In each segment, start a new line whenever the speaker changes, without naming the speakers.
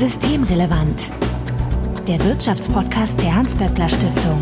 Systemrelevant. Der Wirtschaftspodcast der Hans-Böckler Stiftung.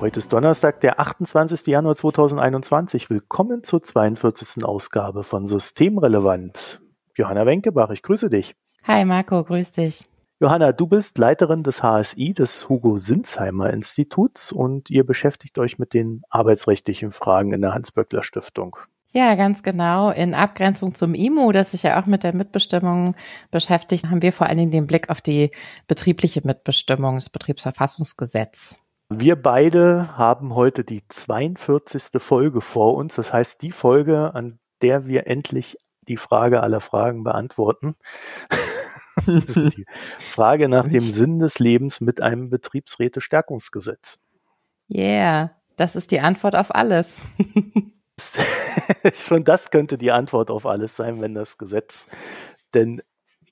Heute ist Donnerstag, der 28. Januar 2021. Willkommen zur 42. Ausgabe von Systemrelevant. Johanna Wenkebach, ich grüße dich.
Hi Marco, grüß dich.
Johanna, du bist Leiterin des HSI, des Hugo Sinsheimer Instituts und ihr beschäftigt euch mit den arbeitsrechtlichen Fragen in der Hans-Böckler Stiftung.
Ja, ganz genau. In Abgrenzung zum IMU, das sich ja auch mit der Mitbestimmung beschäftigt, haben wir vor allen Dingen den Blick auf die betriebliche Mitbestimmung, das Betriebsverfassungsgesetz.
Wir beide haben heute die 42. Folge vor uns. Das heißt, die Folge, an der wir endlich die Frage aller Fragen beantworten. die Frage nach dem Sinn des Lebens mit einem Betriebsräte-Stärkungsgesetz.
Yeah, das ist die Antwort auf alles.
Schon das könnte die Antwort auf alles sein, wenn das Gesetz denn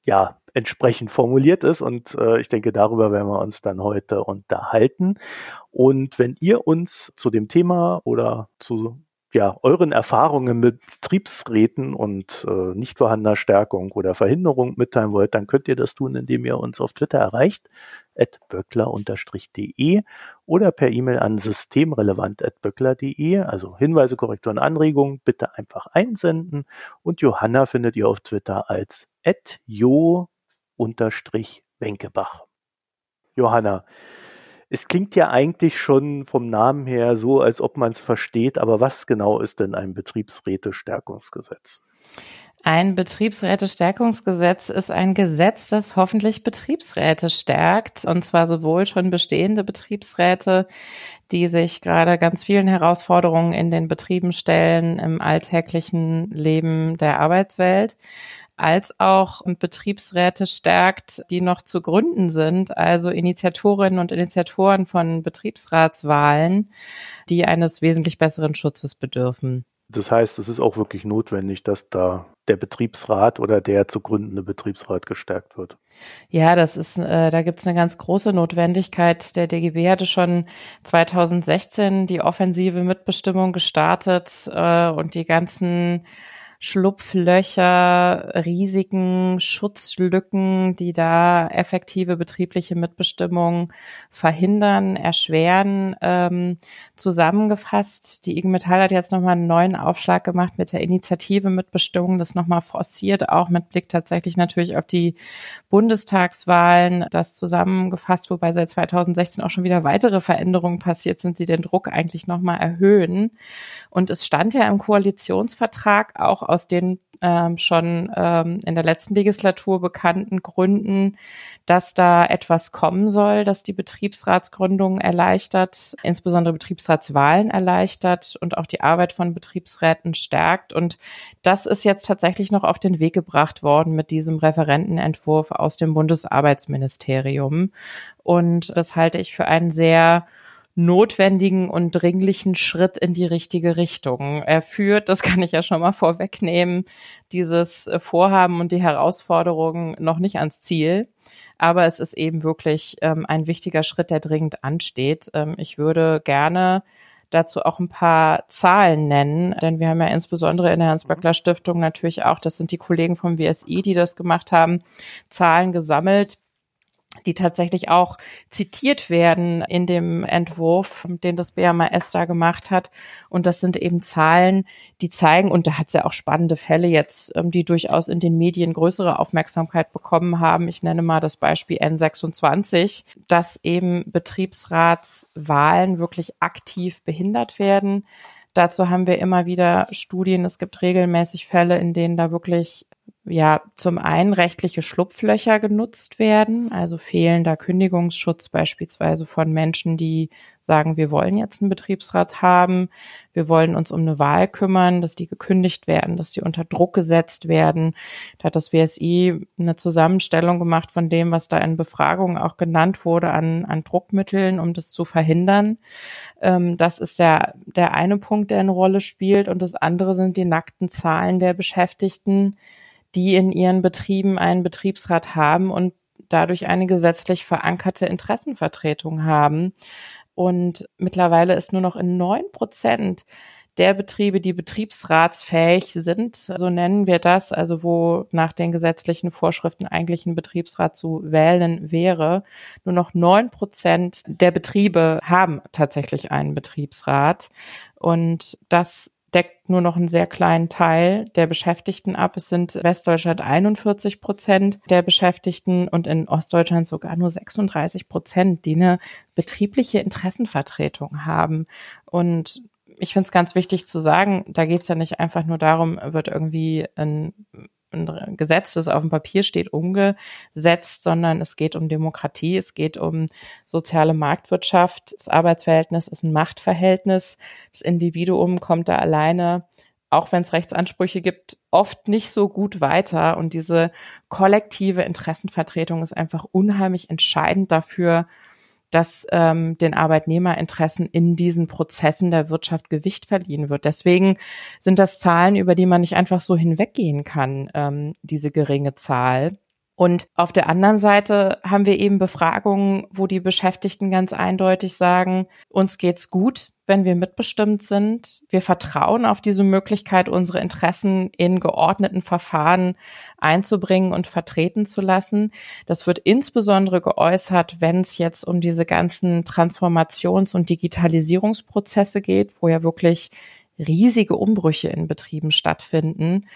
ja entsprechend formuliert ist. Und äh, ich denke, darüber werden wir uns dann heute unterhalten. Und wenn ihr uns zu dem Thema oder zu ja, euren Erfahrungen mit Betriebsräten und äh, nicht vorhandener Stärkung oder Verhinderung mitteilen wollt, dann könnt ihr das tun, indem ihr uns auf Twitter erreicht, at böckler-de oder per E-Mail an systemrelevant.böckler.de. Also Hinweise, Korrekturen, Anregungen bitte einfach einsenden. Und Johanna findet ihr auf Twitter als at jo-wenkebach. Johanna, es klingt ja eigentlich schon vom Namen her so, als ob man es versteht, aber was genau ist denn ein Betriebsräte-Stärkungsgesetz?
Ein Betriebsräte-Stärkungsgesetz ist ein Gesetz, das hoffentlich Betriebsräte stärkt, und zwar sowohl schon bestehende Betriebsräte, die sich gerade ganz vielen Herausforderungen in den Betrieben stellen im alltäglichen Leben der Arbeitswelt, als auch Betriebsräte stärkt, die noch zu gründen sind, also Initiatorinnen und Initiatoren von Betriebsratswahlen, die eines wesentlich besseren Schutzes bedürfen.
Das heißt, es ist auch wirklich notwendig, dass da der Betriebsrat oder der zu gründende Betriebsrat gestärkt wird.
Ja, das ist, äh, da gibt es eine ganz große Notwendigkeit. Der DGB hatte schon 2016 die offensive Mitbestimmung gestartet äh, und die ganzen Schlupflöcher, Risiken, Schutzlücken, die da effektive betriebliche Mitbestimmung verhindern, erschweren. Ähm, zusammengefasst, die IG Metall hat jetzt nochmal einen neuen Aufschlag gemacht mit der Initiative Mitbestimmung, das nochmal forciert, auch mit Blick tatsächlich natürlich auf die Bundestagswahlen, das zusammengefasst, wobei seit 2016 auch schon wieder weitere Veränderungen passiert sind, die den Druck eigentlich nochmal erhöhen. Und es stand ja im Koalitionsvertrag auch aus den ähm, schon ähm, in der letzten Legislatur bekannten Gründen, dass da etwas kommen soll, dass die Betriebsratsgründung erleichtert, insbesondere Betriebsratswahlen erleichtert und auch die Arbeit von Betriebsräten stärkt. Und das ist jetzt tatsächlich noch auf den Weg gebracht worden mit diesem Referentenentwurf aus dem Bundesarbeitsministerium. Und das halte ich für einen sehr notwendigen und dringlichen Schritt in die richtige Richtung. Er führt, das kann ich ja schon mal vorwegnehmen, dieses Vorhaben und die Herausforderungen noch nicht ans Ziel. Aber es ist eben wirklich ähm, ein wichtiger Schritt, der dringend ansteht. Ähm, ich würde gerne dazu auch ein paar Zahlen nennen, denn wir haben ja insbesondere in der Hans-Böckler Stiftung natürlich auch, das sind die Kollegen vom WSI, die das gemacht haben, Zahlen gesammelt, die tatsächlich auch zitiert werden in dem Entwurf, den das BMAS da gemacht hat. Und das sind eben Zahlen, die zeigen, und da hat es ja auch spannende Fälle jetzt, ähm, die durchaus in den Medien größere Aufmerksamkeit bekommen haben. Ich nenne mal das Beispiel N26, dass eben Betriebsratswahlen wirklich aktiv behindert werden. Dazu haben wir immer wieder Studien. Es gibt regelmäßig Fälle, in denen da wirklich ja zum einen rechtliche Schlupflöcher genutzt werden, also fehlender Kündigungsschutz beispielsweise von Menschen, die sagen, wir wollen jetzt einen Betriebsrat haben, wir wollen uns um eine Wahl kümmern, dass die gekündigt werden, dass die unter Druck gesetzt werden. Da hat das WSI eine Zusammenstellung gemacht von dem, was da in Befragungen auch genannt wurde an, an Druckmitteln, um das zu verhindern. Ähm, das ist der, der eine Punkt, der eine Rolle spielt. Und das andere sind die nackten Zahlen der Beschäftigten, die in ihren Betrieben einen Betriebsrat haben und dadurch eine gesetzlich verankerte Interessenvertretung haben. Und mittlerweile ist nur noch in neun Prozent der Betriebe, die betriebsratsfähig sind, so nennen wir das, also wo nach den gesetzlichen Vorschriften eigentlich ein Betriebsrat zu wählen wäre, nur noch neun Prozent der Betriebe haben tatsächlich einen Betriebsrat. Und das deckt nur noch einen sehr kleinen Teil der Beschäftigten ab. Es sind Westdeutschland 41 Prozent der Beschäftigten und in Ostdeutschland sogar nur 36 Prozent, die eine betriebliche Interessenvertretung haben. Und ich finde es ganz wichtig zu sagen, da geht es ja nicht einfach nur darum, wird irgendwie ein ein Gesetz, das auf dem Papier steht, umgesetzt, sondern es geht um Demokratie, es geht um soziale Marktwirtschaft. Das Arbeitsverhältnis ist ein Machtverhältnis. Das Individuum kommt da alleine, auch wenn es Rechtsansprüche gibt, oft nicht so gut weiter. Und diese kollektive Interessenvertretung ist einfach unheimlich entscheidend dafür, dass ähm, den Arbeitnehmerinteressen in diesen Prozessen der Wirtschaft Gewicht verliehen wird. Deswegen sind das Zahlen, über die man nicht einfach so hinweggehen kann, ähm, diese geringe Zahl. Und auf der anderen Seite haben wir eben Befragungen, wo die Beschäftigten ganz eindeutig sagen, uns geht's gut, wenn wir mitbestimmt sind. Wir vertrauen auf diese Möglichkeit, unsere Interessen in geordneten Verfahren einzubringen und vertreten zu lassen. Das wird insbesondere geäußert, wenn es jetzt um diese ganzen Transformations- und Digitalisierungsprozesse geht, wo ja wirklich riesige Umbrüche in Betrieben stattfinden.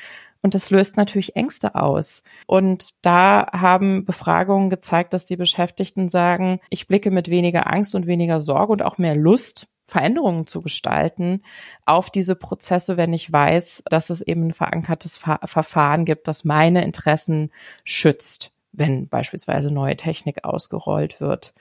Und das löst natürlich Ängste aus. Und da haben Befragungen gezeigt, dass die Beschäftigten sagen, ich blicke mit weniger Angst und weniger Sorge und auch mehr Lust Veränderungen zu gestalten auf diese Prozesse, wenn ich weiß, dass es eben ein verankertes Verfahren gibt, das meine Interessen schützt wenn beispielsweise neue Technik ausgerollt wird.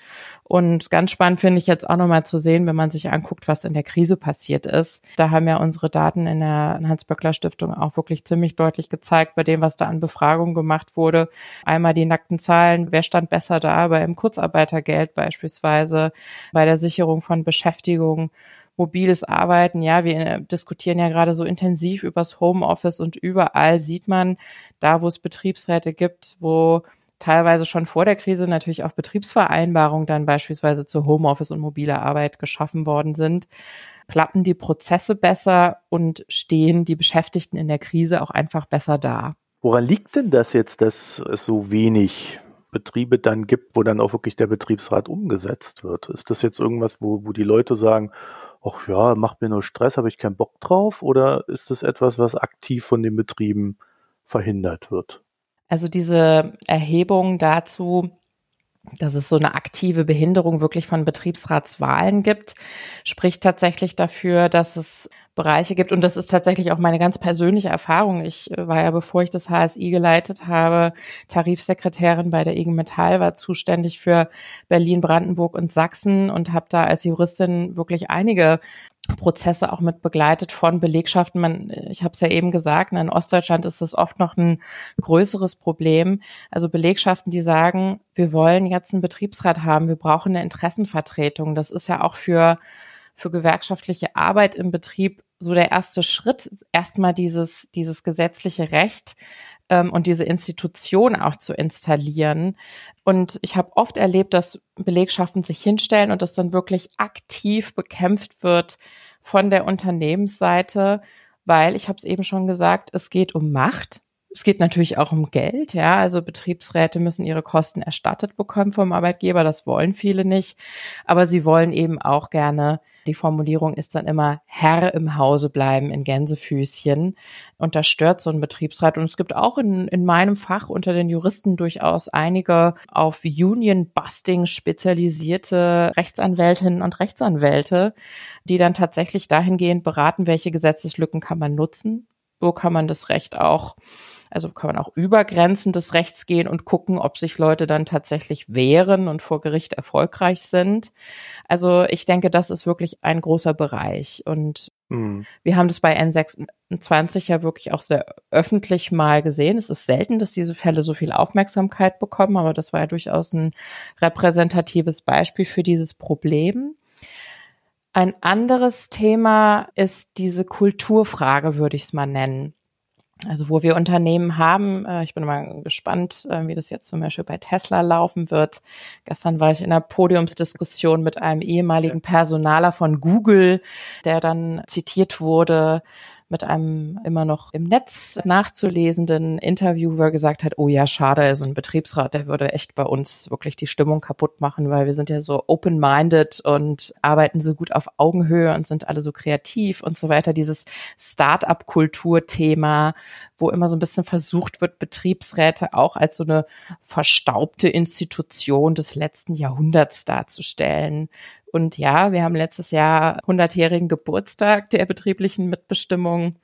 Und ganz spannend finde ich jetzt auch nochmal zu sehen, wenn man sich anguckt, was in der Krise passiert ist. Da haben ja unsere Daten in der Hans-Böckler-Stiftung auch wirklich ziemlich deutlich gezeigt, bei dem, was da an Befragungen gemacht wurde. Einmal die nackten Zahlen, wer stand besser da beim Kurzarbeitergeld beispielsweise, bei der Sicherung von Beschäftigung mobiles Arbeiten. Ja, wir äh, diskutieren ja gerade so intensiv übers Homeoffice und überall sieht man, da wo es Betriebsräte gibt, wo teilweise schon vor der Krise natürlich auch Betriebsvereinbarungen dann beispielsweise zu Homeoffice und mobiler Arbeit geschaffen worden sind, klappen die Prozesse besser und stehen die Beschäftigten in der Krise auch einfach besser da.
Woran liegt denn das jetzt, dass es so wenig Betriebe dann gibt, wo dann auch wirklich der Betriebsrat umgesetzt wird? Ist das jetzt irgendwas, wo, wo die Leute sagen, ach ja, macht mir nur Stress, habe ich keinen Bock drauf? Oder ist das etwas, was aktiv von den Betrieben verhindert wird?
Also diese Erhebung dazu, dass es so eine aktive Behinderung wirklich von Betriebsratswahlen gibt, spricht tatsächlich dafür, dass es Bereiche gibt. Und das ist tatsächlich auch meine ganz persönliche Erfahrung. Ich war ja, bevor ich das HSI geleitet habe, Tarifsekretärin bei der IG Metall, war zuständig für Berlin, Brandenburg und Sachsen und habe da als Juristin wirklich einige Prozesse auch mit begleitet von Belegschaften. Man, ich habe es ja eben gesagt, in Ostdeutschland ist das oft noch ein größeres Problem. Also Belegschaften, die sagen, wir wollen jetzt einen Betriebsrat haben, wir brauchen eine Interessenvertretung. Das ist ja auch für für gewerkschaftliche Arbeit im Betrieb so der erste Schritt, erstmal dieses, dieses gesetzliche Recht ähm, und diese Institution auch zu installieren. Und ich habe oft erlebt, dass Belegschaften sich hinstellen und das dann wirklich aktiv bekämpft wird von der Unternehmensseite, weil ich habe es eben schon gesagt, es geht um Macht. Es geht natürlich auch um Geld, ja. Also Betriebsräte müssen ihre Kosten erstattet bekommen vom Arbeitgeber. Das wollen viele nicht. Aber sie wollen eben auch gerne, die Formulierung ist dann immer Herr im Hause bleiben in Gänsefüßchen. Und das stört so ein Betriebsrat. Und es gibt auch in, in meinem Fach unter den Juristen durchaus einige auf Union-Busting spezialisierte Rechtsanwältinnen und Rechtsanwälte, die dann tatsächlich dahingehend beraten, welche Gesetzeslücken kann man nutzen. Wo kann man das Recht auch also kann man auch über Grenzen des Rechts gehen und gucken, ob sich Leute dann tatsächlich wehren und vor Gericht erfolgreich sind. Also ich denke, das ist wirklich ein großer Bereich. Und mhm. wir haben das bei N26 ja wirklich auch sehr öffentlich mal gesehen. Es ist selten, dass diese Fälle so viel Aufmerksamkeit bekommen, aber das war ja durchaus ein repräsentatives Beispiel für dieses Problem. Ein anderes Thema ist diese Kulturfrage, würde ich es mal nennen. Also wo wir Unternehmen haben, äh, ich bin mal gespannt, äh, wie das jetzt zum Beispiel bei Tesla laufen wird. Gestern war ich in einer Podiumsdiskussion mit einem ehemaligen Personaler von Google, der dann zitiert wurde mit einem immer noch im Netz nachzulesenden Interview, wo er gesagt hat, oh ja, schade, also ein Betriebsrat, der würde echt bei uns wirklich die Stimmung kaputt machen, weil wir sind ja so open-minded und arbeiten so gut auf Augenhöhe und sind alle so kreativ und so weiter. Dieses Start-up-Kultur-Thema, wo immer so ein bisschen versucht wird, Betriebsräte auch als so eine verstaubte Institution des letzten Jahrhunderts darzustellen. Und ja, wir haben letztes Jahr 100-jährigen Geburtstag der betrieblichen Mitbestimmung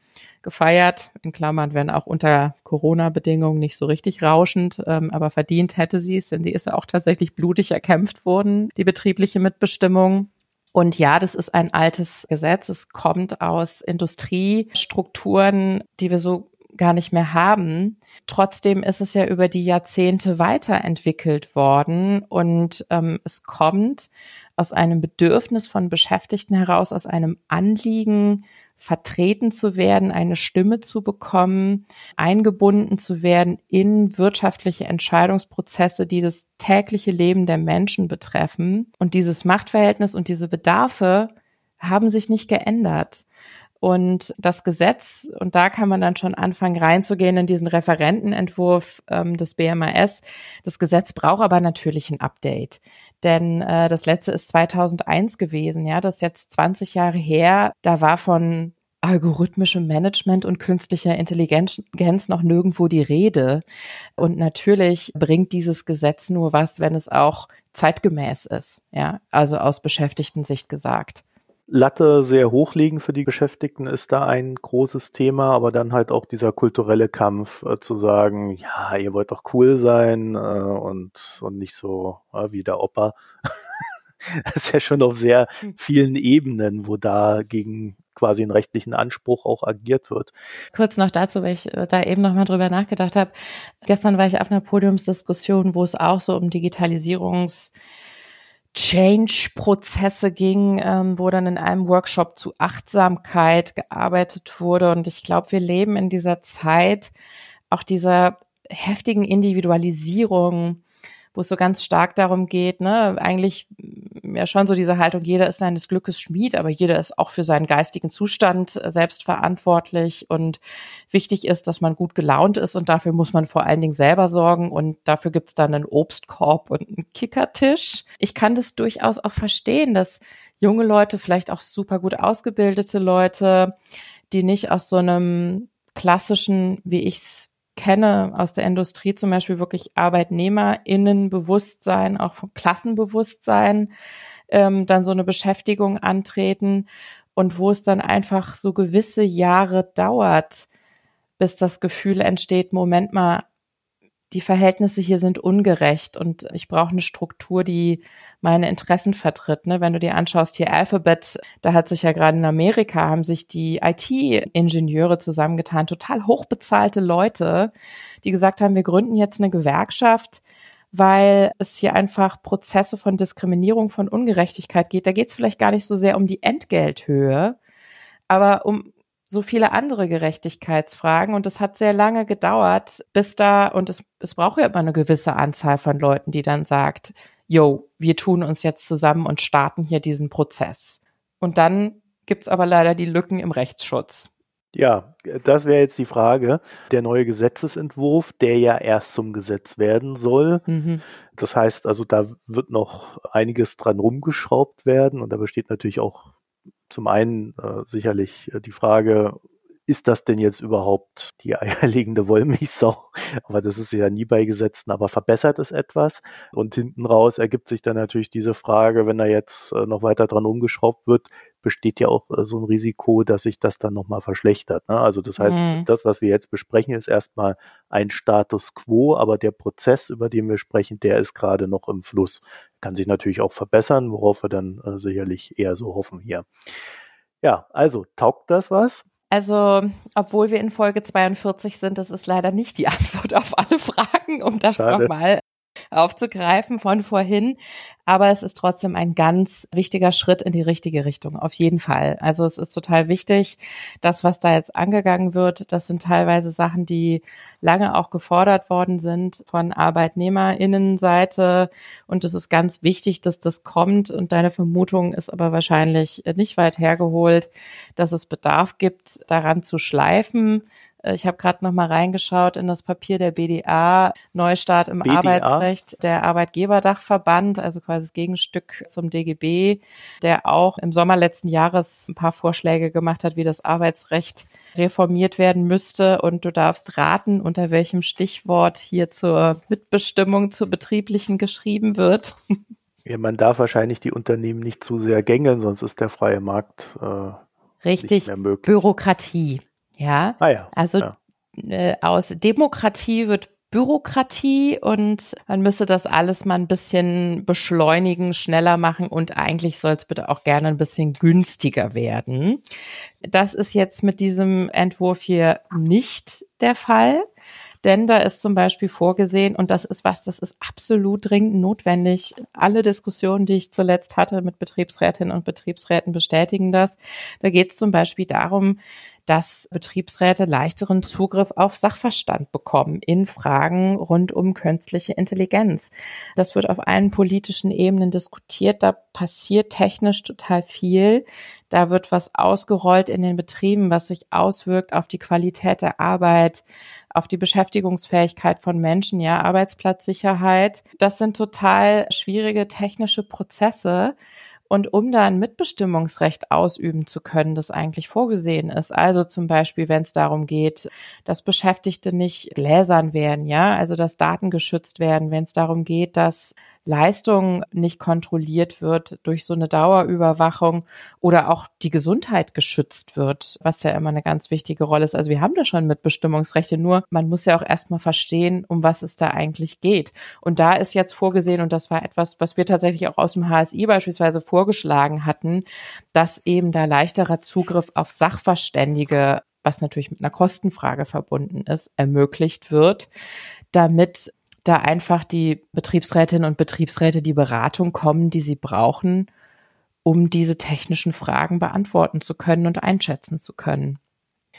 gefeiert. In Klammern werden auch unter Corona-Bedingungen nicht so richtig rauschend, ähm, aber verdient hätte sie es, denn die ist ja auch tatsächlich blutig erkämpft worden, die betriebliche Mitbestimmung. Und ja, das ist ein altes Gesetz. Es kommt aus Industriestrukturen, die wir so gar nicht mehr haben. Trotzdem ist es ja über die Jahrzehnte weiterentwickelt worden und ähm, es kommt aus einem Bedürfnis von Beschäftigten heraus, aus einem Anliegen, vertreten zu werden, eine Stimme zu bekommen, eingebunden zu werden in wirtschaftliche Entscheidungsprozesse, die das tägliche Leben der Menschen betreffen. Und dieses Machtverhältnis und diese Bedarfe haben sich nicht geändert. Und das Gesetz, und da kann man dann schon anfangen reinzugehen in diesen Referentenentwurf ähm, des BMAS. Das Gesetz braucht aber natürlich ein Update. Denn äh, das letzte ist 2001 gewesen, ja, das ist jetzt 20 Jahre her. Da war von algorithmischem Management und künstlicher Intelligenz noch nirgendwo die Rede. Und natürlich bringt dieses Gesetz nur was, wenn es auch zeitgemäß ist, ja, also aus Beschäftigten Sicht gesagt.
Latte sehr hochlegen für die Beschäftigten ist da ein großes Thema, aber dann halt auch dieser kulturelle Kampf äh, zu sagen, ja, ihr wollt doch cool sein äh, und, und nicht so äh, wie der Opa. das ist ja schon auf sehr hm. vielen Ebenen, wo da gegen quasi einen rechtlichen Anspruch auch agiert wird.
Kurz noch dazu, weil ich äh, da eben noch mal drüber nachgedacht habe. Gestern war ich auf einer Podiumsdiskussion, wo es auch so um Digitalisierungs Change-Prozesse ging, ähm, wo dann in einem Workshop zu Achtsamkeit gearbeitet wurde. Und ich glaube, wir leben in dieser Zeit auch dieser heftigen Individualisierung, wo es so ganz stark darum geht, ne, eigentlich ja schon so diese Haltung, jeder ist seines Glückes Schmied, aber jeder ist auch für seinen geistigen Zustand äh, selbst verantwortlich und wichtig ist, dass man gut gelaunt ist und dafür muss man vor allen Dingen selber sorgen und dafür gibt's dann einen Obstkorb und einen Kickertisch. Ich kann das durchaus auch verstehen, dass junge Leute, vielleicht auch super gut ausgebildete Leute, die nicht aus so einem klassischen, wie ich's kenne aus der Industrie zum Beispiel wirklich ArbeitnehmerInnenbewusstsein, auch vom Klassenbewusstsein, ähm, dann so eine Beschäftigung antreten und wo es dann einfach so gewisse Jahre dauert, bis das Gefühl entsteht, Moment mal, die Verhältnisse hier sind ungerecht und ich brauche eine Struktur, die meine Interessen vertritt. Ne? Wenn du dir anschaust, hier Alphabet, da hat sich ja gerade in Amerika, haben sich die IT-Ingenieure zusammengetan, total hochbezahlte Leute, die gesagt haben, wir gründen jetzt eine Gewerkschaft, weil es hier einfach Prozesse von Diskriminierung, von Ungerechtigkeit geht. Da geht es vielleicht gar nicht so sehr um die Entgelthöhe, aber um so viele andere Gerechtigkeitsfragen und es hat sehr lange gedauert, bis da, und es, es braucht ja immer eine gewisse Anzahl von Leuten, die dann sagt, yo, wir tun uns jetzt zusammen und starten hier diesen Prozess. Und dann gibt's aber leider die Lücken im Rechtsschutz.
Ja, das wäre jetzt die Frage. Der neue Gesetzesentwurf, der ja erst zum Gesetz werden soll. Mhm. Das heißt also, da wird noch einiges dran rumgeschraubt werden und da besteht natürlich auch zum einen äh, sicherlich äh, die Frage, ist das denn jetzt überhaupt die eierlegende Wollmilchsau? Aber das ist ja nie bei Gesetzen, aber verbessert es etwas? Und hinten raus ergibt sich dann natürlich diese Frage, wenn da jetzt äh, noch weiter dran umgeschraubt wird, besteht ja auch äh, so ein Risiko, dass sich das dann nochmal verschlechtert. Ne? Also das heißt, mhm. das, was wir jetzt besprechen, ist erstmal ein Status quo, aber der Prozess, über den wir sprechen, der ist gerade noch im Fluss. Kann sich natürlich auch verbessern, worauf wir dann äh, sicherlich eher so hoffen hier. Ja, also taugt das was?
Also, obwohl wir in Folge 42 sind, das ist leider nicht die Antwort auf alle Fragen, um das nochmal aufzugreifen von vorhin. Aber es ist trotzdem ein ganz wichtiger Schritt in die richtige Richtung, auf jeden Fall. Also es ist total wichtig, das, was da jetzt angegangen wird, das sind teilweise Sachen, die lange auch gefordert worden sind von Arbeitnehmerinnenseite. Und es ist ganz wichtig, dass das kommt. Und deine Vermutung ist aber wahrscheinlich nicht weit hergeholt, dass es Bedarf gibt, daran zu schleifen ich habe gerade noch mal reingeschaut in das Papier der BDA, Neustart im BDA? Arbeitsrecht, der Arbeitgeberdachverband, also quasi das Gegenstück zum DGB, der auch im Sommer letzten Jahres ein paar Vorschläge gemacht hat, wie das Arbeitsrecht reformiert werden müsste. Und du darfst raten, unter welchem Stichwort hier zur Mitbestimmung zur betrieblichen geschrieben wird.
Ja, man darf wahrscheinlich die Unternehmen nicht zu sehr gängeln, sonst ist der freie Markt äh,
Richtig, Bürokratie. Ja. Ah ja. Also ja. Äh, aus Demokratie wird Bürokratie und man müsste das alles mal ein bisschen beschleunigen, schneller machen und eigentlich soll es bitte auch gerne ein bisschen günstiger werden. Das ist jetzt mit diesem Entwurf hier nicht der Fall. Denn da ist zum Beispiel vorgesehen, und das ist was, das ist absolut dringend notwendig. Alle Diskussionen, die ich zuletzt hatte mit Betriebsrätinnen und Betriebsräten, bestätigen das. Da geht es zum Beispiel darum, dass Betriebsräte leichteren Zugriff auf Sachverstand bekommen in Fragen rund um künstliche Intelligenz. Das wird auf allen politischen Ebenen diskutiert. Da passiert technisch total viel. Da wird was ausgerollt in den Betrieben, was sich auswirkt auf die Qualität der Arbeit, auf die Beschäftigungsfähigkeit von Menschen, ja, Arbeitsplatzsicherheit. Das sind total schwierige technische Prozesse. Und um da ein Mitbestimmungsrecht ausüben zu können, das eigentlich vorgesehen ist, also zum Beispiel, wenn es darum geht, dass Beschäftigte nicht gläsern werden, ja, also dass Daten geschützt werden, wenn es darum geht, dass Leistung nicht kontrolliert wird durch so eine Dauerüberwachung oder auch die Gesundheit geschützt wird, was ja immer eine ganz wichtige Rolle ist. Also wir haben da schon Mitbestimmungsrechte, nur man muss ja auch erstmal verstehen, um was es da eigentlich geht. Und da ist jetzt vorgesehen, und das war etwas, was wir tatsächlich auch aus dem HSI beispielsweise vorgeschlagen hatten, dass eben da leichterer Zugriff auf Sachverständige was natürlich mit einer Kostenfrage verbunden ist, ermöglicht wird, damit da einfach die Betriebsrätinnen und Betriebsräte die Beratung kommen, die sie brauchen, um diese technischen Fragen beantworten zu können und einschätzen zu können.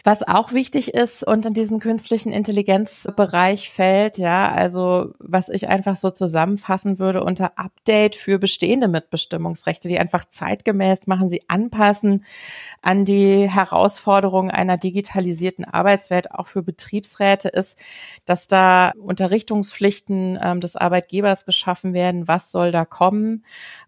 Was auch wichtig ist und in diesem künstlichen Intelligenzbereich fällt, ja, also was ich einfach so zusammenfassen würde unter Update für bestehende Mitbestimmungsrechte, die einfach zeitgemäß machen, sie anpassen an die Herausforderungen einer digitalisierten Arbeitswelt, auch für Betriebsräte ist, dass da Unterrichtungspflichten ähm, des Arbeitgebers geschaffen werden, was soll da kommen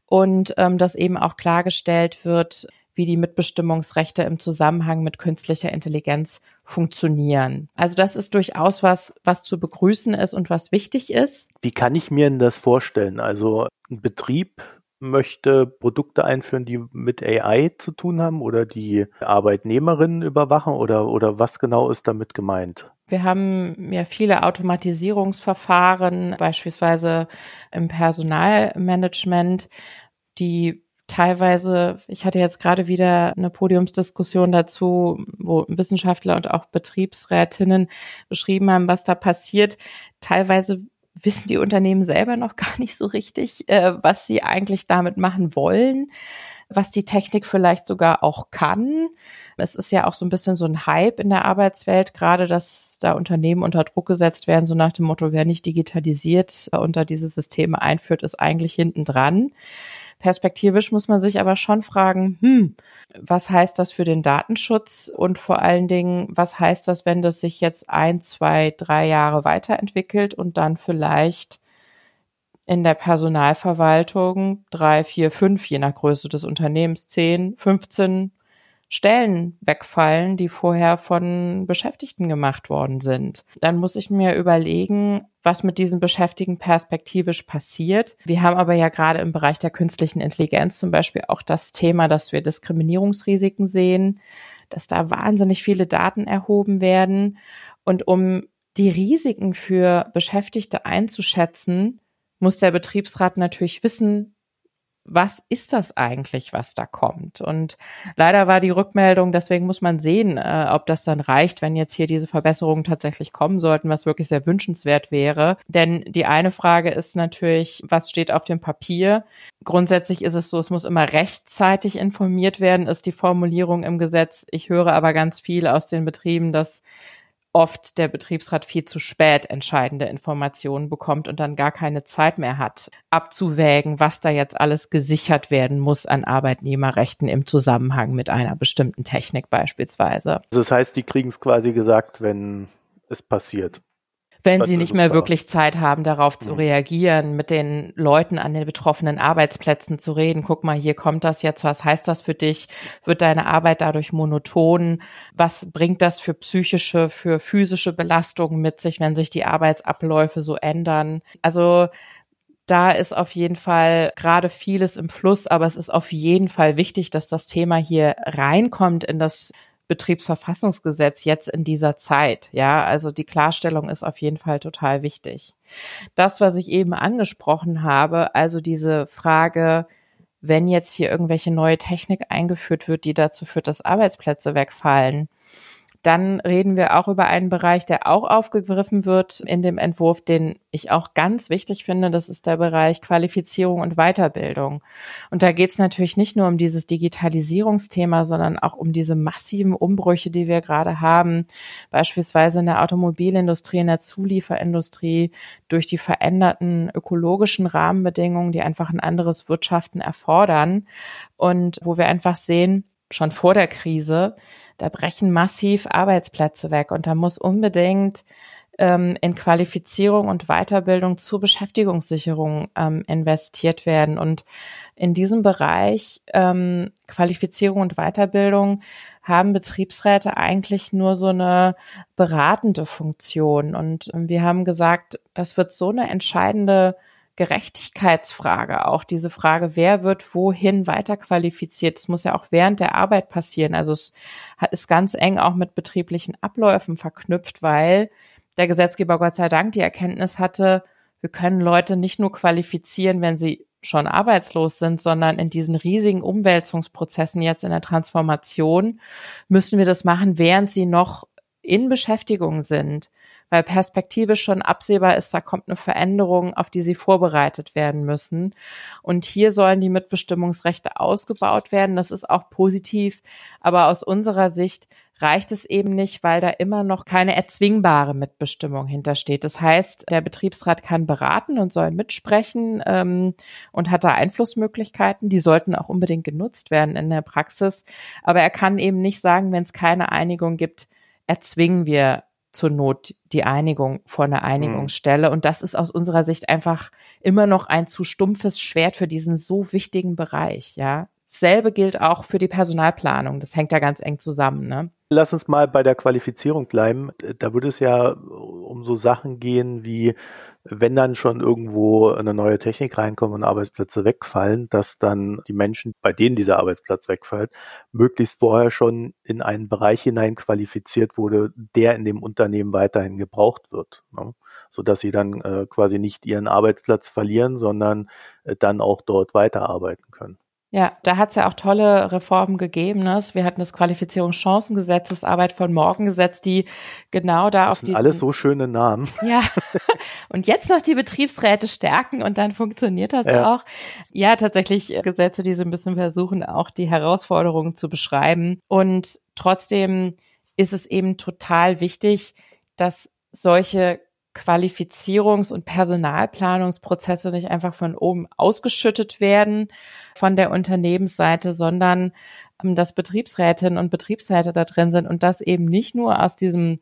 und ähm, dass eben auch klargestellt wird, wie die Mitbestimmungsrechte im Zusammenhang mit künstlicher Intelligenz funktionieren. Also das ist durchaus was, was zu begrüßen ist und was wichtig ist.
Wie kann ich mir denn das vorstellen? Also ein Betrieb möchte Produkte einführen, die mit AI zu tun haben oder die Arbeitnehmerinnen überwachen oder, oder was genau ist damit gemeint?
Wir haben ja viele Automatisierungsverfahren, beispielsweise im Personalmanagement, die teilweise, ich hatte jetzt gerade wieder eine Podiumsdiskussion dazu, wo Wissenschaftler und auch Betriebsrätinnen beschrieben haben, was da passiert. Teilweise wissen die Unternehmen selber noch gar nicht so richtig, äh, was sie eigentlich damit machen wollen, was die Technik vielleicht sogar auch kann. Es ist ja auch so ein bisschen so ein Hype in der Arbeitswelt, gerade dass da Unternehmen unter Druck gesetzt werden, so nach dem Motto, wer nicht digitalisiert äh, unter diese Systeme einführt, ist eigentlich hinten dran. Perspektivisch muss man sich aber schon fragen, hm, was heißt das für den Datenschutz? Und vor allen Dingen, was heißt das, wenn das sich jetzt ein, zwei, drei Jahre weiterentwickelt und dann vielleicht in der Personalverwaltung drei, vier, fünf, je nach Größe des Unternehmens, zehn, 15 Stellen wegfallen, die vorher von Beschäftigten gemacht worden sind. Dann muss ich mir überlegen, was mit diesen Beschäftigten perspektivisch passiert. Wir haben aber ja gerade im Bereich der künstlichen Intelligenz zum Beispiel auch das Thema, dass wir Diskriminierungsrisiken sehen, dass da wahnsinnig viele Daten erhoben werden. Und um die Risiken für Beschäftigte einzuschätzen, muss der Betriebsrat natürlich wissen, was ist das eigentlich, was da kommt? Und leider war die Rückmeldung, deswegen muss man sehen, äh, ob das dann reicht, wenn jetzt hier diese Verbesserungen tatsächlich kommen sollten, was wirklich sehr wünschenswert wäre. Denn die eine Frage ist natürlich, was steht auf dem Papier? Grundsätzlich ist es so, es muss immer rechtzeitig informiert werden, ist die Formulierung im Gesetz. Ich höre aber ganz viel aus den Betrieben, dass oft der Betriebsrat viel zu spät entscheidende Informationen bekommt und dann gar keine Zeit mehr hat, abzuwägen, was da jetzt alles gesichert werden muss an Arbeitnehmerrechten im Zusammenhang mit einer bestimmten Technik beispielsweise.
Also das heißt, die kriegen es quasi gesagt, wenn es passiert
wenn sie nicht mehr wirklich Zeit haben, darauf zu mhm. reagieren, mit den Leuten an den betroffenen Arbeitsplätzen zu reden. Guck mal, hier kommt das jetzt. Was heißt das für dich? Wird deine Arbeit dadurch monoton? Was bringt das für psychische, für physische Belastungen mit sich, wenn sich die Arbeitsabläufe so ändern? Also da ist auf jeden Fall gerade vieles im Fluss, aber es ist auf jeden Fall wichtig, dass das Thema hier reinkommt in das Betriebsverfassungsgesetz jetzt in dieser Zeit. Ja, also die Klarstellung ist auf jeden Fall total wichtig. Das, was ich eben angesprochen habe, also diese Frage, wenn jetzt hier irgendwelche neue Technik eingeführt wird, die dazu führt, dass Arbeitsplätze wegfallen, dann reden wir auch über einen Bereich, der auch aufgegriffen wird in dem Entwurf, den ich auch ganz wichtig finde. Das ist der Bereich Qualifizierung und Weiterbildung. Und da geht es natürlich nicht nur um dieses Digitalisierungsthema, sondern auch um diese massiven Umbrüche, die wir gerade haben, beispielsweise in der Automobilindustrie, in der Zulieferindustrie, durch die veränderten ökologischen Rahmenbedingungen, die einfach ein anderes Wirtschaften erfordern und wo wir einfach sehen, schon vor der Krise, da brechen massiv Arbeitsplätze weg und da muss unbedingt ähm, in Qualifizierung und Weiterbildung zur Beschäftigungssicherung ähm, investiert werden. Und in diesem Bereich ähm, Qualifizierung und Weiterbildung haben Betriebsräte eigentlich nur so eine beratende Funktion. Und wir haben gesagt, das wird so eine entscheidende Gerechtigkeitsfrage auch, diese Frage, wer wird wohin weiterqualifiziert. Es muss ja auch während der Arbeit passieren. Also es ist ganz eng auch mit betrieblichen Abläufen verknüpft, weil der Gesetzgeber Gott sei Dank die Erkenntnis hatte, wir können Leute nicht nur qualifizieren, wenn sie schon arbeitslos sind, sondern in diesen riesigen Umwälzungsprozessen jetzt in der Transformation müssen wir das machen, während sie noch in Beschäftigung sind weil perspektivisch schon absehbar ist, da kommt eine Veränderung, auf die sie vorbereitet werden müssen. Und hier sollen die Mitbestimmungsrechte ausgebaut werden. Das ist auch positiv. Aber aus unserer Sicht reicht es eben nicht, weil da immer noch keine erzwingbare Mitbestimmung hintersteht. Das heißt, der Betriebsrat kann beraten und soll mitsprechen ähm, und hat da Einflussmöglichkeiten. Die sollten auch unbedingt genutzt werden in der Praxis. Aber er kann eben nicht sagen, wenn es keine Einigung gibt, erzwingen wir zur Not die Einigung vor einer Einigungsstelle. Und das ist aus unserer Sicht einfach immer noch ein zu stumpfes Schwert für diesen so wichtigen Bereich, ja. Selbe gilt auch für die Personalplanung. Das hängt ja ganz eng zusammen, ne?
Lass uns mal bei der Qualifizierung bleiben. Da würde es ja um so Sachen gehen wie wenn dann schon irgendwo eine neue Technik reinkommt und Arbeitsplätze wegfallen, dass dann die Menschen, bei denen dieser Arbeitsplatz wegfällt, möglichst vorher schon in einen Bereich hinein qualifiziert wurde, der in dem Unternehmen weiterhin gebraucht wird. Ne? Sodass sie dann äh, quasi nicht ihren Arbeitsplatz verlieren, sondern äh, dann auch dort weiterarbeiten können.
Ja, da hat es ja auch tolle Reformen gegeben. Ne? Wir hatten das Qualifizierungschancengesetz, das Arbeit von morgen Gesetz, die genau da das auf die.
Alles so schöne Namen.
Ja. Und jetzt noch die Betriebsräte stärken und dann funktioniert das ja. auch. Ja, tatsächlich Gesetze, die so ein bisschen versuchen, auch die Herausforderungen zu beschreiben. Und trotzdem ist es eben total wichtig, dass solche Qualifizierungs- und Personalplanungsprozesse nicht einfach von oben ausgeschüttet werden von der Unternehmensseite, sondern ähm, dass Betriebsrätinnen und Betriebsräte da drin sind und das eben nicht nur aus diesem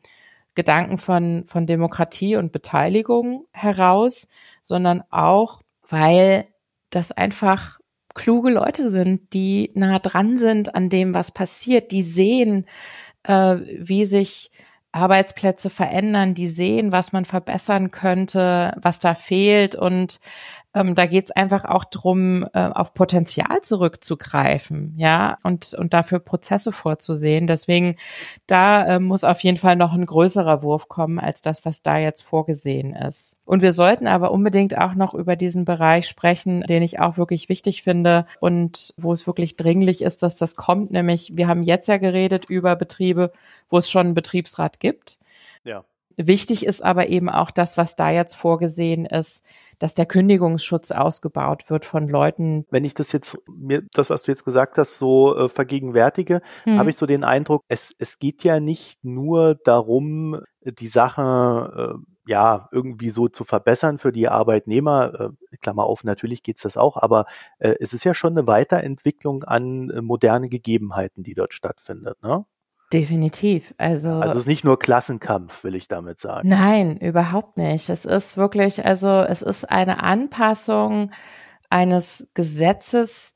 Gedanken von, von Demokratie und Beteiligung heraus, sondern auch, weil das einfach kluge Leute sind, die nah dran sind an dem, was passiert, die sehen, äh, wie sich Arbeitsplätze verändern, die sehen, was man verbessern könnte, was da fehlt. Und ähm, da geht es einfach auch drum, äh, auf Potenzial zurückzugreifen, ja, und, und dafür Prozesse vorzusehen. Deswegen, da äh, muss auf jeden Fall noch ein größerer Wurf kommen als das, was da jetzt vorgesehen ist. Und wir sollten aber unbedingt auch noch über diesen Bereich sprechen, den ich auch wirklich wichtig finde und wo es wirklich dringlich ist, dass das kommt. Nämlich, wir haben jetzt ja geredet über Betriebe, wo es schon einen Betriebsrat gibt.
Ja.
Wichtig ist aber eben auch das, was da jetzt vorgesehen ist, dass der Kündigungsschutz ausgebaut wird von Leuten.
Wenn ich das jetzt, mir, das, was du jetzt gesagt hast, so äh, vergegenwärtige, hm. habe ich so den Eindruck, es, es geht ja nicht nur darum, die Sache äh, ja irgendwie so zu verbessern für die Arbeitnehmer. Äh, Klammer auf, natürlich geht's das auch, aber äh, es ist ja schon eine Weiterentwicklung an äh, moderne Gegebenheiten, die dort stattfindet. Ne?
Definitiv. Also,
also es ist nicht nur Klassenkampf, will ich damit sagen.
Nein, überhaupt nicht. Es ist wirklich, also es ist eine Anpassung eines Gesetzes,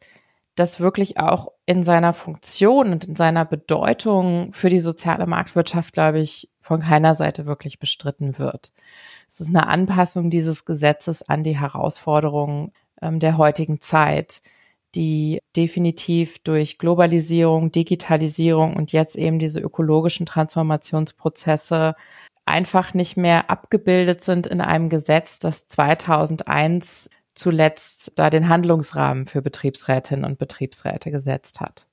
das wirklich auch in seiner Funktion und in seiner Bedeutung für die soziale Marktwirtschaft, glaube ich, von keiner Seite wirklich bestritten wird. Es ist eine Anpassung dieses Gesetzes an die Herausforderungen ähm, der heutigen Zeit die definitiv durch Globalisierung, Digitalisierung und jetzt eben diese ökologischen Transformationsprozesse einfach nicht mehr abgebildet sind in einem Gesetz, das 2001 zuletzt da den Handlungsrahmen für Betriebsrätinnen und Betriebsräte gesetzt hat.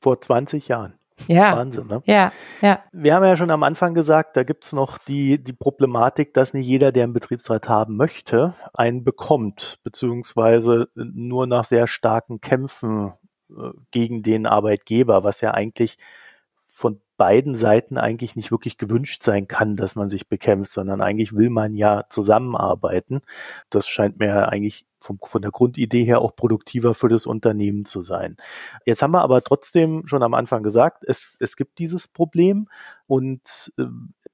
Vor 20 Jahren.
Ja.
Wahnsinn, ne?
Ja, ja.
Wir haben ja schon am Anfang gesagt, da gibt's noch die, die Problematik, dass nicht jeder, der einen Betriebsrat haben möchte, einen bekommt, beziehungsweise nur nach sehr starken Kämpfen äh, gegen den Arbeitgeber, was ja eigentlich von beiden Seiten eigentlich nicht wirklich gewünscht sein kann, dass man sich bekämpft, sondern eigentlich will man ja zusammenarbeiten. Das scheint mir eigentlich vom, von der Grundidee her auch produktiver für das Unternehmen zu sein. Jetzt haben wir aber trotzdem schon am Anfang gesagt, es, es gibt dieses Problem und äh,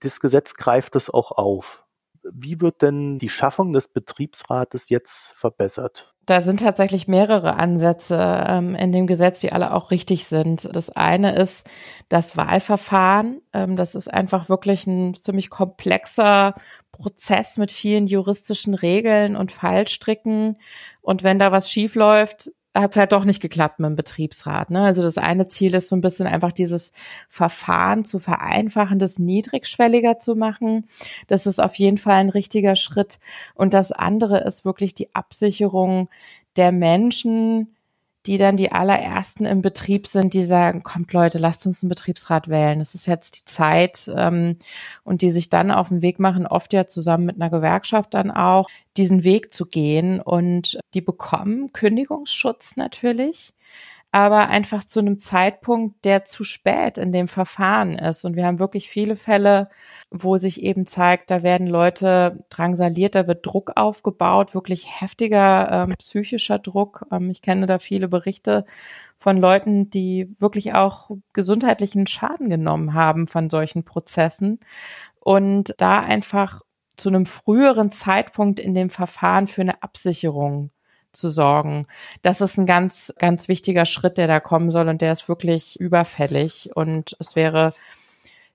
das Gesetz greift es auch auf. Wie wird denn die Schaffung des Betriebsrates jetzt verbessert?
Da sind tatsächlich mehrere Ansätze ähm, in dem Gesetz, die alle auch richtig sind. Das eine ist das Wahlverfahren. Ähm, das ist einfach wirklich ein ziemlich komplexer Prozess mit vielen juristischen Regeln und Fallstricken. Und wenn da was schief läuft, hat es halt doch nicht geklappt mit dem Betriebsrat. Ne? Also das eine Ziel ist so ein bisschen einfach dieses Verfahren zu vereinfachen, das niedrigschwelliger zu machen. Das ist auf jeden Fall ein richtiger Schritt. Und das andere ist wirklich die Absicherung der Menschen, die dann die allerersten im Betrieb sind, die sagen, kommt Leute, lasst uns einen Betriebsrat wählen. Das ist jetzt die Zeit ähm, und die sich dann auf den Weg machen, oft ja zusammen mit einer Gewerkschaft dann auch, diesen Weg zu gehen und die bekommen Kündigungsschutz natürlich aber einfach zu einem Zeitpunkt, der zu spät in dem Verfahren ist. Und wir haben wirklich viele Fälle, wo sich eben zeigt, da werden Leute drangsaliert, da wird Druck aufgebaut, wirklich heftiger ähm, psychischer Druck. Ähm, ich kenne da viele Berichte von Leuten, die wirklich auch gesundheitlichen Schaden genommen haben von solchen Prozessen. Und da einfach zu einem früheren Zeitpunkt in dem Verfahren für eine Absicherung zu sorgen. Das ist ein ganz, ganz wichtiger Schritt, der da kommen soll und der ist wirklich überfällig und es wäre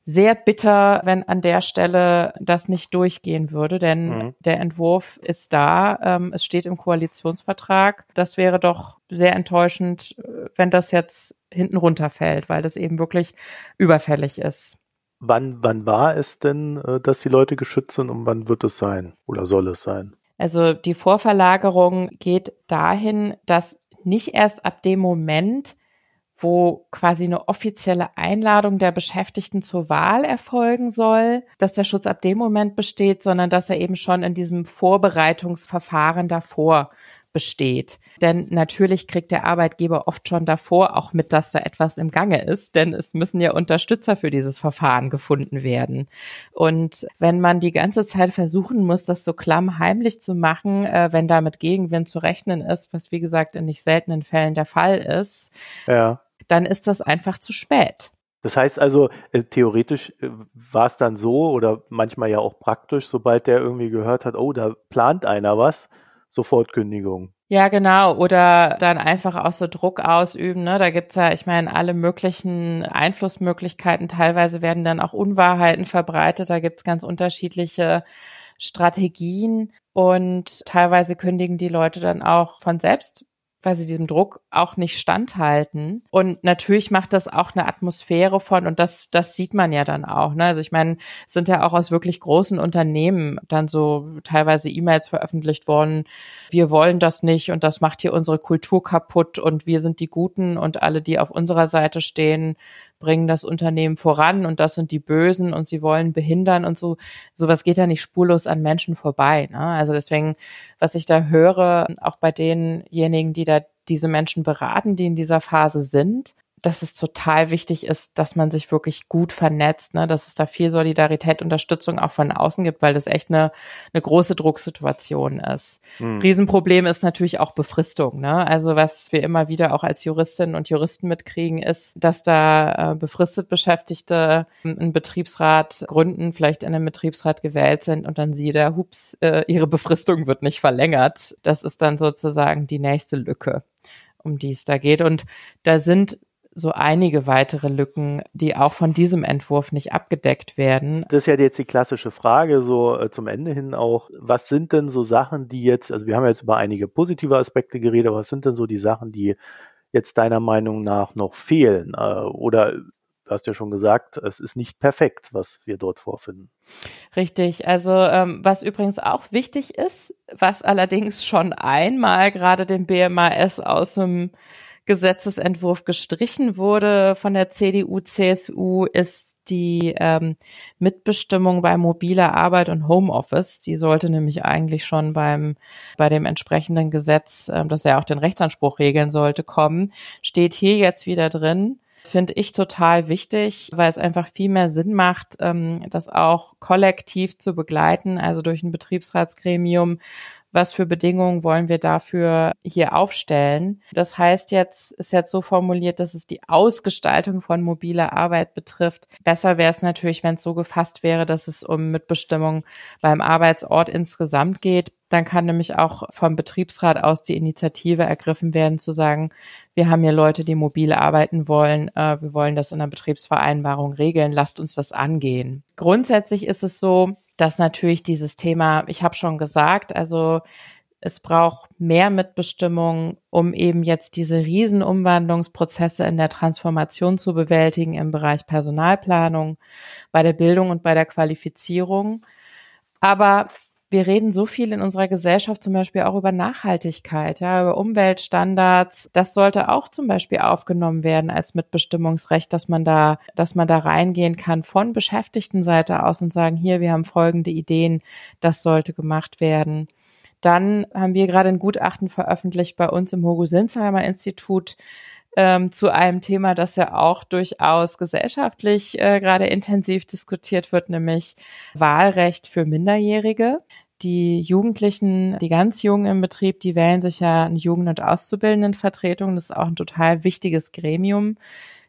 sehr bitter, wenn an der Stelle das nicht durchgehen würde, denn mhm. der Entwurf ist da, ähm, es steht im Koalitionsvertrag. Das wäre doch sehr enttäuschend, wenn das jetzt hinten runterfällt, weil das eben wirklich überfällig ist.
Wann, wann war es denn, äh, dass die Leute geschützt sind und wann wird es sein oder soll es sein?
Also die Vorverlagerung geht dahin, dass nicht erst ab dem Moment, wo quasi eine offizielle Einladung der Beschäftigten zur Wahl erfolgen soll, dass der Schutz ab dem Moment besteht, sondern dass er eben schon in diesem Vorbereitungsverfahren davor besteht. Denn natürlich kriegt der Arbeitgeber oft schon davor auch mit, dass da etwas im Gange ist, denn es müssen ja Unterstützer für dieses Verfahren gefunden werden. Und wenn man die ganze Zeit versuchen muss, das so klammheimlich zu machen, äh, wenn da mit Gegenwind zu rechnen ist, was wie gesagt in nicht seltenen Fällen der Fall ist, ja. dann ist das einfach zu spät.
Das heißt also, äh, theoretisch äh, war es dann so oder manchmal ja auch praktisch, sobald der irgendwie gehört hat, oh, da plant einer was, sofort Kündigung.
Ja, genau. Oder dann einfach auch so Druck ausüben. Ne? Da gibt's ja, ich meine, alle möglichen Einflussmöglichkeiten. Teilweise werden dann auch Unwahrheiten verbreitet. Da gibt's ganz unterschiedliche Strategien. Und teilweise kündigen die Leute dann auch von selbst sie diesem Druck auch nicht standhalten. Und natürlich macht das auch eine Atmosphäre von, und das, das sieht man ja dann auch. Ne? Also ich meine, es sind ja auch aus wirklich großen Unternehmen dann so teilweise E-Mails veröffentlicht worden, wir wollen das nicht und das macht hier unsere Kultur kaputt und wir sind die Guten und alle, die auf unserer Seite stehen, bringen das Unternehmen voran und das sind die Bösen und sie wollen behindern und so. Sowas geht ja nicht spurlos an Menschen vorbei. Ne? Also deswegen, was ich da höre, auch bei denjenigen, die da diese Menschen beraten, die in dieser Phase sind, dass es total wichtig ist, dass man sich wirklich gut vernetzt, ne? dass es da viel Solidarität, Unterstützung auch von außen gibt, weil das echt eine, eine große Drucksituation ist. Hm. Riesenproblem ist natürlich auch Befristung. Ne? Also was wir immer wieder auch als Juristinnen und Juristen mitkriegen, ist, dass da äh, befristet Beschäftigte einen Betriebsrat gründen, vielleicht in einem Betriebsrat gewählt sind und dann sie da, hups, äh, ihre Befristung wird nicht verlängert. Das ist dann sozusagen die nächste Lücke um die es da geht. Und da sind so einige weitere Lücken, die auch von diesem Entwurf nicht abgedeckt werden.
Das ist ja jetzt die klassische Frage, so äh, zum Ende hin auch. Was sind denn so Sachen, die jetzt, also wir haben jetzt über einige positive Aspekte geredet, aber was sind denn so die Sachen, die jetzt deiner Meinung nach noch fehlen? Äh, oder du hast ja schon gesagt, es ist nicht perfekt, was wir dort vorfinden.
Richtig. Also ähm, was übrigens auch wichtig ist, was allerdings schon einmal gerade dem BMAS aus dem Gesetzesentwurf gestrichen wurde von der CDU, CSU, ist die ähm, Mitbestimmung bei mobiler Arbeit und Homeoffice. Die sollte nämlich eigentlich schon beim bei dem entsprechenden Gesetz, ähm, das ja auch den Rechtsanspruch regeln sollte, kommen. Steht hier jetzt wieder drin finde ich total wichtig, weil es einfach viel mehr Sinn macht, ähm, das auch kollektiv zu begleiten, also durch ein Betriebsratsgremium, was für Bedingungen wollen wir dafür hier aufstellen. Das heißt jetzt, ist jetzt so formuliert, dass es die Ausgestaltung von mobiler Arbeit betrifft. Besser wäre es natürlich, wenn es so gefasst wäre, dass es um Mitbestimmung beim Arbeitsort insgesamt geht. Dann kann nämlich auch vom Betriebsrat aus die Initiative ergriffen werden, zu sagen, wir haben hier Leute, die mobile arbeiten wollen, äh, wir wollen das in der Betriebsvereinbarung regeln, lasst uns das angehen. Grundsätzlich ist es so, dass natürlich dieses Thema, ich habe schon gesagt, also es braucht mehr Mitbestimmung, um eben jetzt diese Riesenumwandlungsprozesse in der Transformation zu bewältigen im Bereich Personalplanung, bei der Bildung und bei der Qualifizierung. Aber wir reden so viel in unserer Gesellschaft zum Beispiel auch über Nachhaltigkeit, ja, über Umweltstandards. Das sollte auch zum Beispiel aufgenommen werden als Mitbestimmungsrecht, dass man da, dass man da reingehen kann von Beschäftigtenseite aus und sagen, hier, wir haben folgende Ideen, das sollte gemacht werden. Dann haben wir gerade ein Gutachten veröffentlicht bei uns im Hugo-Sinsheimer Institut ähm, zu einem Thema, das ja auch durchaus gesellschaftlich äh, gerade intensiv diskutiert wird, nämlich Wahlrecht für Minderjährige die Jugendlichen, die ganz Jungen im Betrieb, die wählen sich ja eine Jugend- und Auszubildendenvertretung. Das ist auch ein total wichtiges Gremium.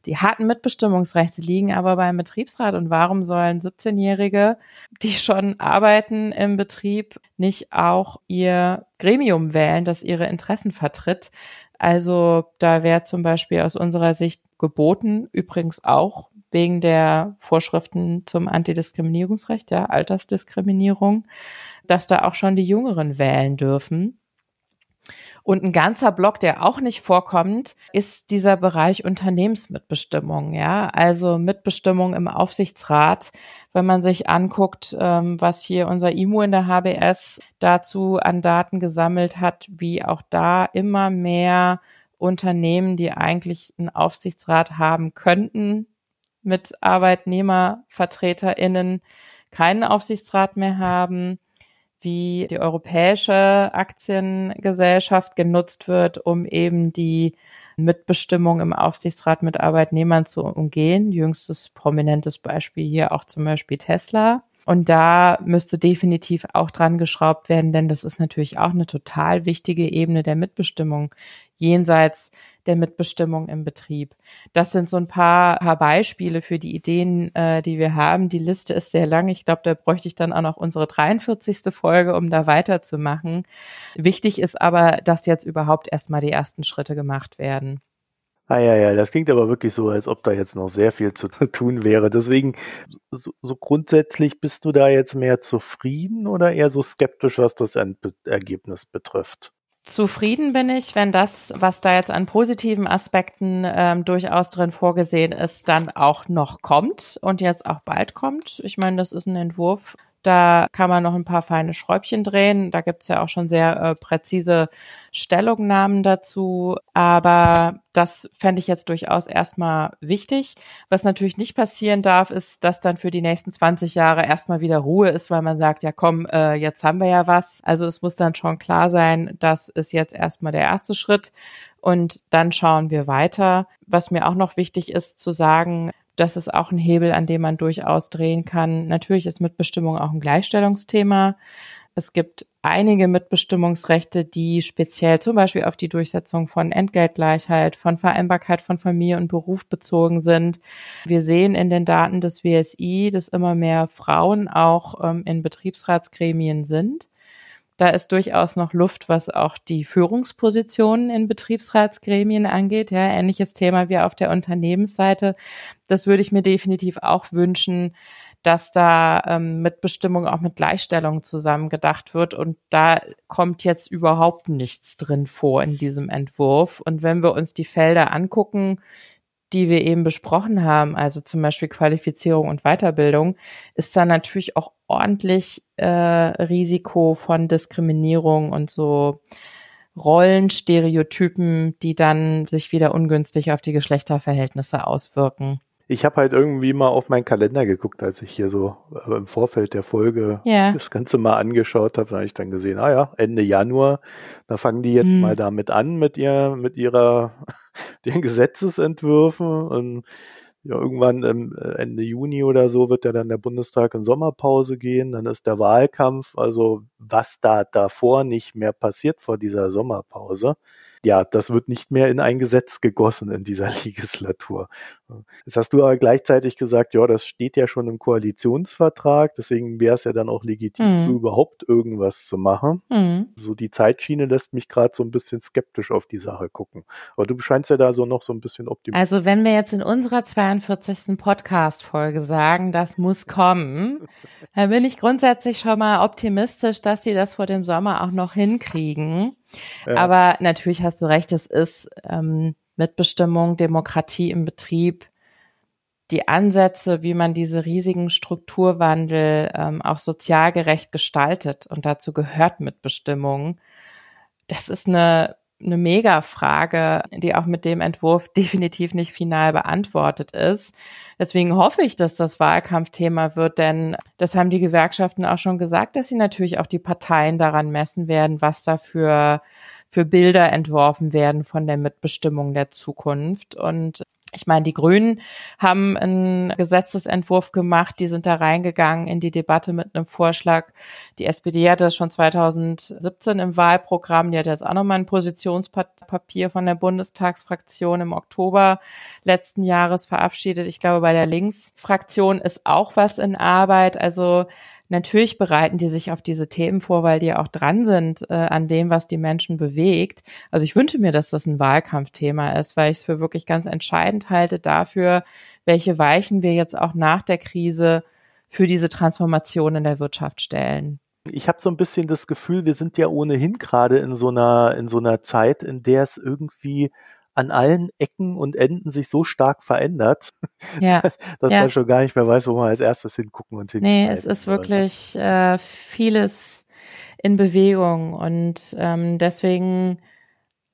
Die harten Mitbestimmungsrechte liegen aber beim Betriebsrat. Und warum sollen 17-Jährige, die schon arbeiten im Betrieb, nicht auch ihr Gremium wählen, das ihre Interessen vertritt? Also da wäre zum Beispiel aus unserer Sicht geboten, übrigens auch wegen der Vorschriften zum Antidiskriminierungsrecht, ja, Altersdiskriminierung, dass da auch schon die Jüngeren wählen dürfen. Und ein ganzer Block, der auch nicht vorkommt, ist dieser Bereich Unternehmensmitbestimmung, ja, also Mitbestimmung im Aufsichtsrat. Wenn man sich anguckt, ähm, was hier unser IMU in der HBS dazu an Daten gesammelt hat, wie auch da immer mehr Unternehmen, die eigentlich einen Aufsichtsrat haben könnten, mit ArbeitnehmervertreterInnen keinen Aufsichtsrat mehr haben wie die europäische Aktiengesellschaft genutzt wird, um eben die Mitbestimmung im Aufsichtsrat mit Arbeitnehmern zu umgehen. Jüngstes prominentes Beispiel hier auch zum Beispiel Tesla. Und da müsste definitiv auch dran geschraubt werden, denn das ist natürlich auch eine total wichtige Ebene der Mitbestimmung jenseits der Mitbestimmung im Betrieb. Das sind so ein paar, paar Beispiele für die Ideen, äh, die wir haben. Die Liste ist sehr lang. Ich glaube, da bräuchte ich dann auch noch unsere 43. Folge, um da weiterzumachen. Wichtig ist aber, dass jetzt überhaupt erstmal die ersten Schritte gemacht werden.
Ah ja, ja, das klingt aber wirklich so, als ob da jetzt noch sehr viel zu tun wäre. Deswegen, so, so grundsätzlich bist du da jetzt mehr zufrieden oder eher so skeptisch, was das Endergebnis betrifft?
Zufrieden bin ich, wenn das, was da jetzt an positiven Aspekten ähm, durchaus drin vorgesehen ist, dann auch noch kommt und jetzt auch bald kommt. Ich meine, das ist ein Entwurf, da kann man noch ein paar feine Schräubchen drehen. Da gibt's ja auch schon sehr äh, präzise Stellungnahmen dazu. Aber das fände ich jetzt durchaus erstmal wichtig. Was natürlich nicht passieren darf, ist, dass dann für die nächsten 20 Jahre erstmal wieder Ruhe ist, weil man sagt, ja komm, äh, jetzt haben wir ja was. Also es muss dann schon klar sein, das ist jetzt erstmal der erste Schritt. Und dann schauen wir weiter. Was mir auch noch wichtig ist zu sagen, das ist auch ein Hebel, an dem man durchaus drehen kann. Natürlich ist Mitbestimmung auch ein Gleichstellungsthema. Es gibt einige Mitbestimmungsrechte, die speziell zum Beispiel auf die Durchsetzung von Entgeltgleichheit, von Vereinbarkeit von Familie und Beruf bezogen sind. Wir sehen in den Daten des WSI, dass immer mehr Frauen auch ähm, in Betriebsratsgremien sind. Da ist durchaus noch Luft, was auch die Führungspositionen in Betriebsratsgremien angeht. Ja, ähnliches Thema wie auf der Unternehmensseite. Das würde ich mir definitiv auch wünschen, dass da ähm, mit Bestimmung auch mit Gleichstellung zusammen gedacht wird. Und da kommt jetzt überhaupt nichts drin vor in diesem Entwurf. Und wenn wir uns die Felder angucken, die wir eben besprochen haben, also zum Beispiel Qualifizierung und Weiterbildung, ist da natürlich auch ordentlich äh, Risiko von Diskriminierung und so Rollenstereotypen, die dann sich wieder ungünstig auf die Geschlechterverhältnisse auswirken.
Ich habe halt irgendwie mal auf meinen Kalender geguckt, als ich hier so äh, im Vorfeld der Folge yeah. das Ganze mal angeschaut habe. Da habe ich dann gesehen, ah ja, Ende Januar, da fangen die jetzt hm. mal damit an mit ihr, mit ihrer, den Gesetzesentwürfen und ja, irgendwann äh, Ende Juni oder so wird ja dann der Bundestag in Sommerpause gehen, dann ist der Wahlkampf, also was da davor nicht mehr passiert vor dieser Sommerpause, ja, das wird nicht mehr in ein Gesetz gegossen in dieser Legislatur. Jetzt hast du aber gleichzeitig gesagt, ja, das steht ja schon im Koalitionsvertrag, deswegen wäre es ja dann auch legitim, mhm. überhaupt irgendwas zu machen. Mhm. So die Zeitschiene lässt mich gerade so ein bisschen skeptisch auf die Sache gucken. Aber du scheinst ja da so noch so ein bisschen optimistisch.
Also wenn wir jetzt in unserer 42. Podcast-Folge sagen, das muss kommen, dann bin ich grundsätzlich schon mal optimistisch, dass sie das vor dem Sommer auch noch hinkriegen. Ja. Aber natürlich hast du recht, es ist ähm, Mitbestimmung, Demokratie im Betrieb, die Ansätze, wie man diese riesigen Strukturwandel ähm, auch sozial gerecht gestaltet. Und dazu gehört Mitbestimmung. Das ist eine eine Mega-Frage, die auch mit dem Entwurf definitiv nicht final beantwortet ist. Deswegen hoffe ich, dass das Wahlkampfthema wird, denn das haben die Gewerkschaften auch schon gesagt, dass sie natürlich auch die Parteien daran messen werden, was dafür für Bilder entworfen werden von der Mitbestimmung der Zukunft. Und ich meine, die Grünen haben einen Gesetzesentwurf gemacht, die sind da reingegangen in die Debatte mit einem Vorschlag. Die SPD hatte das schon 2017 im Wahlprogramm, die hat jetzt auch nochmal ein Positionspapier von der Bundestagsfraktion im Oktober letzten Jahres verabschiedet. Ich glaube, bei der Linksfraktion ist auch was in Arbeit. Also Natürlich bereiten die sich auf diese Themen vor, weil die auch dran sind äh, an dem, was die Menschen bewegt. Also ich wünsche mir, dass das ein Wahlkampfthema ist, weil ich es für wirklich ganz entscheidend halte dafür, welche Weichen wir jetzt auch nach der Krise für diese Transformation in der Wirtschaft stellen.
Ich habe so ein bisschen das Gefühl, wir sind ja ohnehin gerade in so einer in so einer Zeit, in der es irgendwie an allen Ecken und Enden sich so stark verändert, ja. dass ja. man schon gar nicht mehr weiß, wo man als erstes hingucken und
hingucken. Nee, es ist wirklich äh, vieles in Bewegung und ähm, deswegen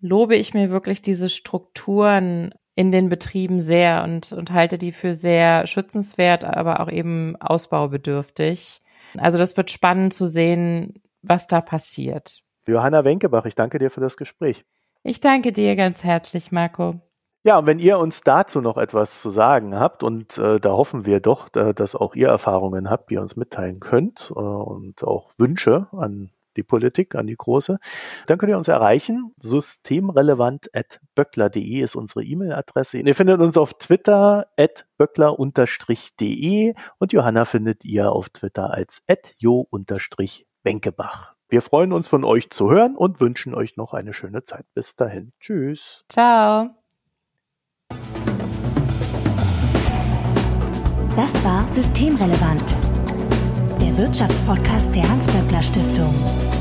lobe ich mir wirklich diese Strukturen in den Betrieben sehr und, und halte die für sehr schützenswert, aber auch eben ausbaubedürftig. Also das wird spannend zu sehen, was da passiert.
Johanna Wenkebach, ich danke dir für das Gespräch.
Ich danke dir ganz herzlich, Marco.
Ja, und wenn ihr uns dazu noch etwas zu sagen habt, und äh, da hoffen wir doch, da, dass auch ihr Erfahrungen habt, die ihr uns mitteilen könnt äh, und auch Wünsche an die Politik, an die große, dann könnt ihr uns erreichen. Systemrelevant.böckler.de ist unsere E-Mail-Adresse. Ihr findet uns auf Twitter at böckler-de und Johanna findet ihr auf Twitter als at jo-wenkebach. Wir freuen uns von euch zu hören und wünschen euch noch eine schöne Zeit. Bis dahin. Tschüss.
Ciao.
Das war Systemrelevant, der Wirtschaftspodcast der Hans-Böckler Stiftung.